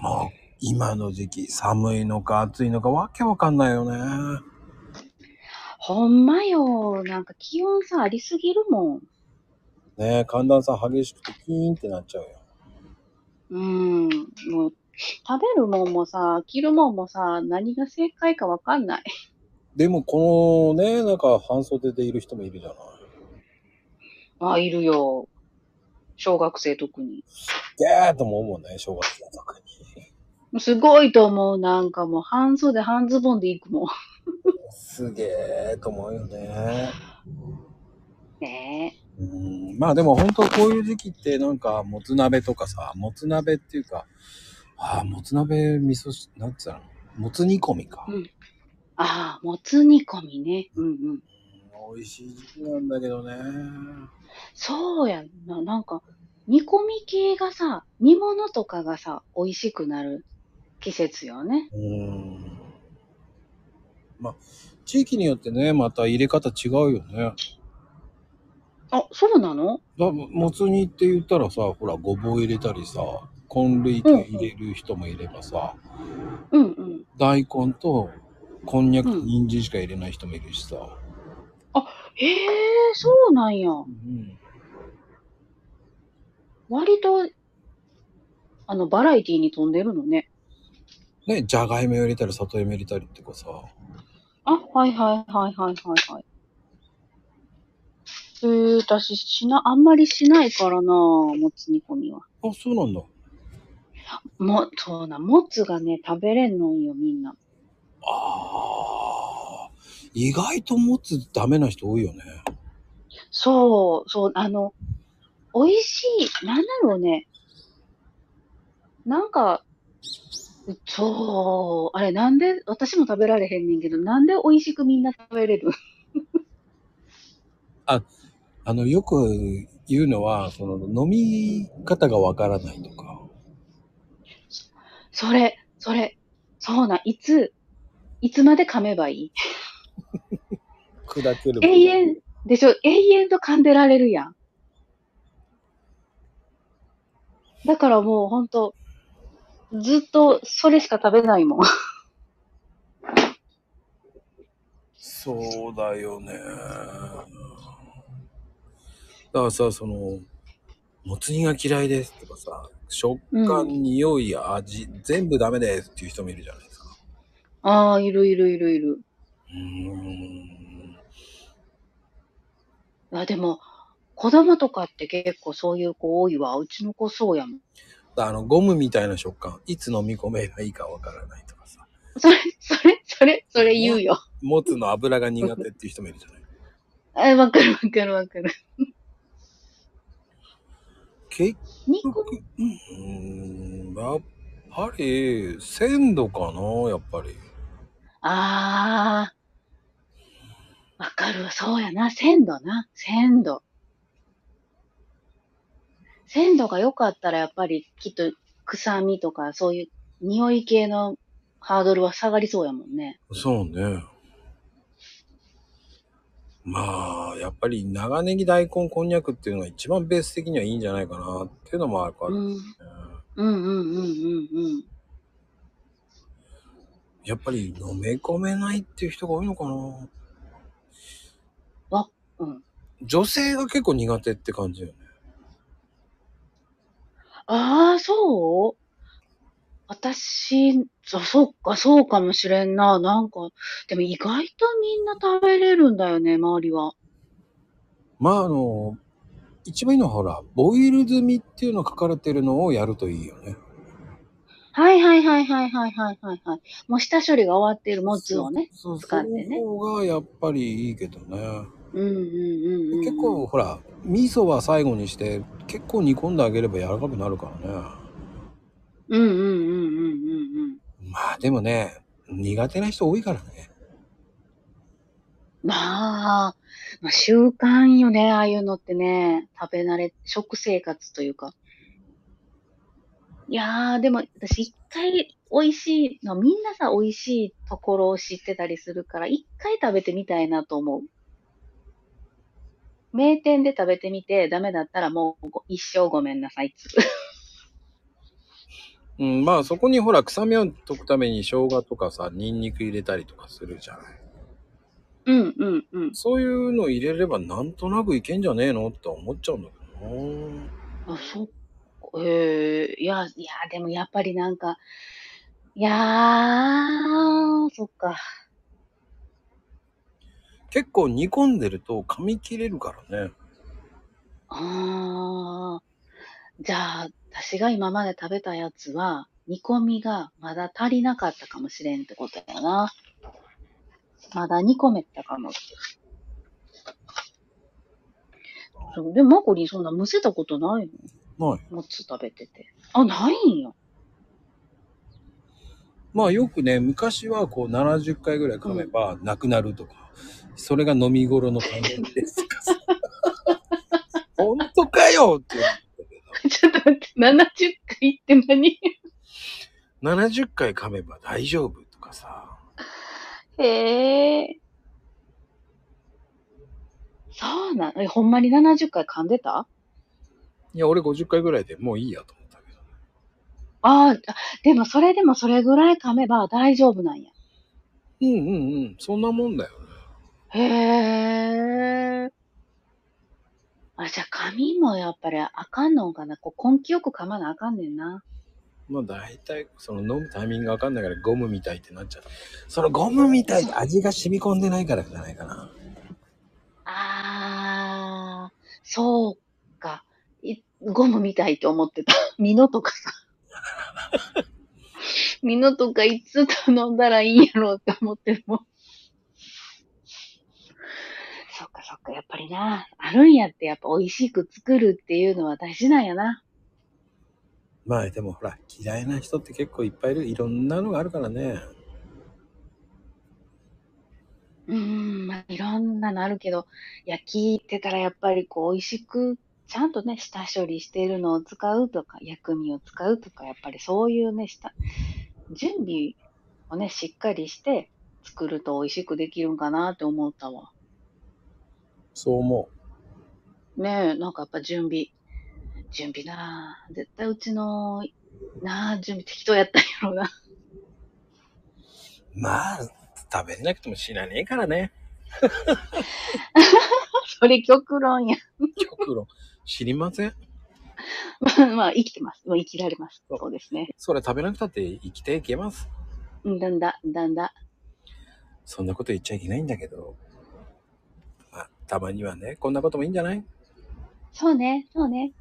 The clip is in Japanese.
もう、今の時期、寒いのか暑いのかわけわかんないよね。ほんまよ。なんか気温差ありすぎるもん。ね寒暖差激しくてキーンってなっちゃうよ。うん。もう、食べるもんもさ、着るもんもさ、何が正解かわかんない。でも、このね、なんか半袖でいる人もいるじゃない。あ、いるよ。小学生特に。ゲーとも思うね、小学生は特に。すごいと思う。なんかもう半袖半ズボンで行くもん。すげえと思うよね。ねうんまあでも本当こういう時期ってなんかもつ鍋とかさ、もつ鍋っていうか、ああ、もつ鍋味噌し、なんつうの？もつ煮込みか。うんああ、もつ煮込みね。うんうん。うん美味しい時期なんだけどね。そうやんな。なんか、煮込み系がさ、煮物とかがさ、美味しくなる季節よね。うん。まあ、地域によってね、また入れ方違うよね。あ、そうなの？だもつ煮って言ったらさ、ほら、ごぼう入れたりさ、根類系入れる人もいればさ、うんうん。大根とこんにゃく人参しか入れない人もいるしさ。へえ、そうなんや。うん。割と、あの、バラエティに飛んでるのね。ね、じゃがいも入れたり、里芋入れたりってかさ。あ、はいはいはいはいはいはい。えー、私しな、あんまりしないからな、もつ煮込みは。あ、そうなんだ。も、そうな、もつがね、食べれんのんよ、みんな。ああ。意外ともつダメな人多いよね。そう、そう、あの、美味しい、なんだろうね。なんか、そう、あれなんで、私も食べられへんねんけど、なんで美味しくみんな食べれる？あの、よく言うのは、その、飲み方がわからないとか。それ、それ、そうなん、いつ、いつまで噛めばいい？砕ける。永遠、でしょ、永遠と噛んでられるやん。だからもうほんと、ずっとそれしか食べないもん。そうだよね。だからさ、その、もつ煮が嫌いですとかさ、食感、うん匂い、味、全部ダメですっていう人もいるじゃないですか。ああ、いるいるいるいる。うーん。あ、でも、子供とかって結構そういう子多いわ。うちの子そうやもん。あの、ゴムみたいな食感、いつ飲み込めばいいかわからないとかさ、それ、それ、それ、それ言うよ。もつの油が苦手っていう人もいるじゃない。あ、わかるわかるわかる。結肉局、うーん、やっぱり、鮮度かな、やっぱり。ああ。わかるわ。そうやな。鮮度な。鮮度。鮮度が良かったらやっぱりきっと臭みとかそういう匂い系のハードルは下がりそうやもんね。そうね。まあ、やっぱり長ネギ、大根、こんにゃくっていうのが一番ベース的にはいいんじゃないかなっていうのもあるから、うん。ねうんうんうんうんうん。やっぱり飲め込めないっていう人が多いのかな。わ、うん。女性が結構苦手って感じよね。ああ、そう？私、そ、そっか、そうかもしれんな。なんか、でも意外とみんな食べれるんだよね、周りは。まああの、一番いいのはほら、ボイル済みっていうのが書かれてるのをやるといいよね。はいはいはいはいはいはいはいはい。もう下処理が終わっているもつをね。そうそう使ってねその方がやっぱりいいけどね。うんうんうんうん。結構、ほら味噌は最後にして結構煮込んであげれば柔らかくなるからねうんうんうんうんうんうん。まあでもね苦手な人多いからねまあ、まあ習慣よね、ああいうのってね。食べ慣れ、食生活というか。いやー、でも私一回美味しいの、みんなさ、美味しいところを知ってたりするから、一回食べてみたいなと思う。名店で食べてみて、ダメだったらもうご一生ごめんなさいっつう。うん、まあそこにほら臭みを解くために生姜とかさ、ニンニク入れたりとかするじゃない。うんうんうん。そういうの入れればなんとなくいけんじゃねえのって思っちゃうんだけどな。あ、そっか。ええいや、いや、でもやっぱりなんか、いやー、そっか。結構煮込んでると噛み切れるからね。あー。じゃあ、私が今まで食べたやつは、煮込みがまだ足りなかったかもしれんってことやな。まだ煮込めたかもって。そうでも、マコリンそんなむせたことないの？ない。もつ食べてて。あ、ないんや。まあよくね、昔はこう70回ぐらい噛めばなくなるとか、それが飲み頃のタイミングですとか？さ。本当かよってちょっと待って、70回って何？ど、70回噛めば大丈夫とかさ。へえ。そうなん？え、ほんまに70回噛んでた？いや、俺50回ぐらいでもういいやと思ったけど。ああ、でもそれでもそれぐらい噛めば大丈夫なんや。うんうんうん。そんなもんだよね。へえ。あ、じゃあ髪もやっぱりあかんのかな？こう根気よく噛まなあかんねんな。まあ大体、その飲むタイミングがわかんないからゴムみたいってなっちゃう。そのゴムみたいって味が染み込んでないからじゃないかな。ああ、そうか。いゴムみたいと思ってた。ミノとかさ。ミノとかいつ頼んだらいいんやろうって思ってるもん。そっかやっぱりな。あるんやって、やっぱ美味しく作るっていうのは大事なんやな。まあでもほら、嫌いな人って結構いっぱいいる。いろんなのがあるからね。うーん、まあ、いろんなのあるけど、いや、聞いてたらやっぱりこう、美味しく、ちゃんとね、下処理しているのを使うとか、薬味を使うとか、やっぱりそういうね、下、準備をね、しっかりして作ると美味しくできるんかなって思ったわ。そう思ねえ、なんかやっぱ準備、準備なあ絶対うちの、なあ、準備適当やったんやろうな。う。まあ、食べれなくても死なねえからね。それ極論や。極論。知りません。まあ、生きてます。もう生きられます。そうですね。それ食べなくたって生きていけます。うんだんだ、だんだ。そんなこと言っちゃいけないんだけど。たまにはね、こんなこともいいんじゃない？そうね、そうね。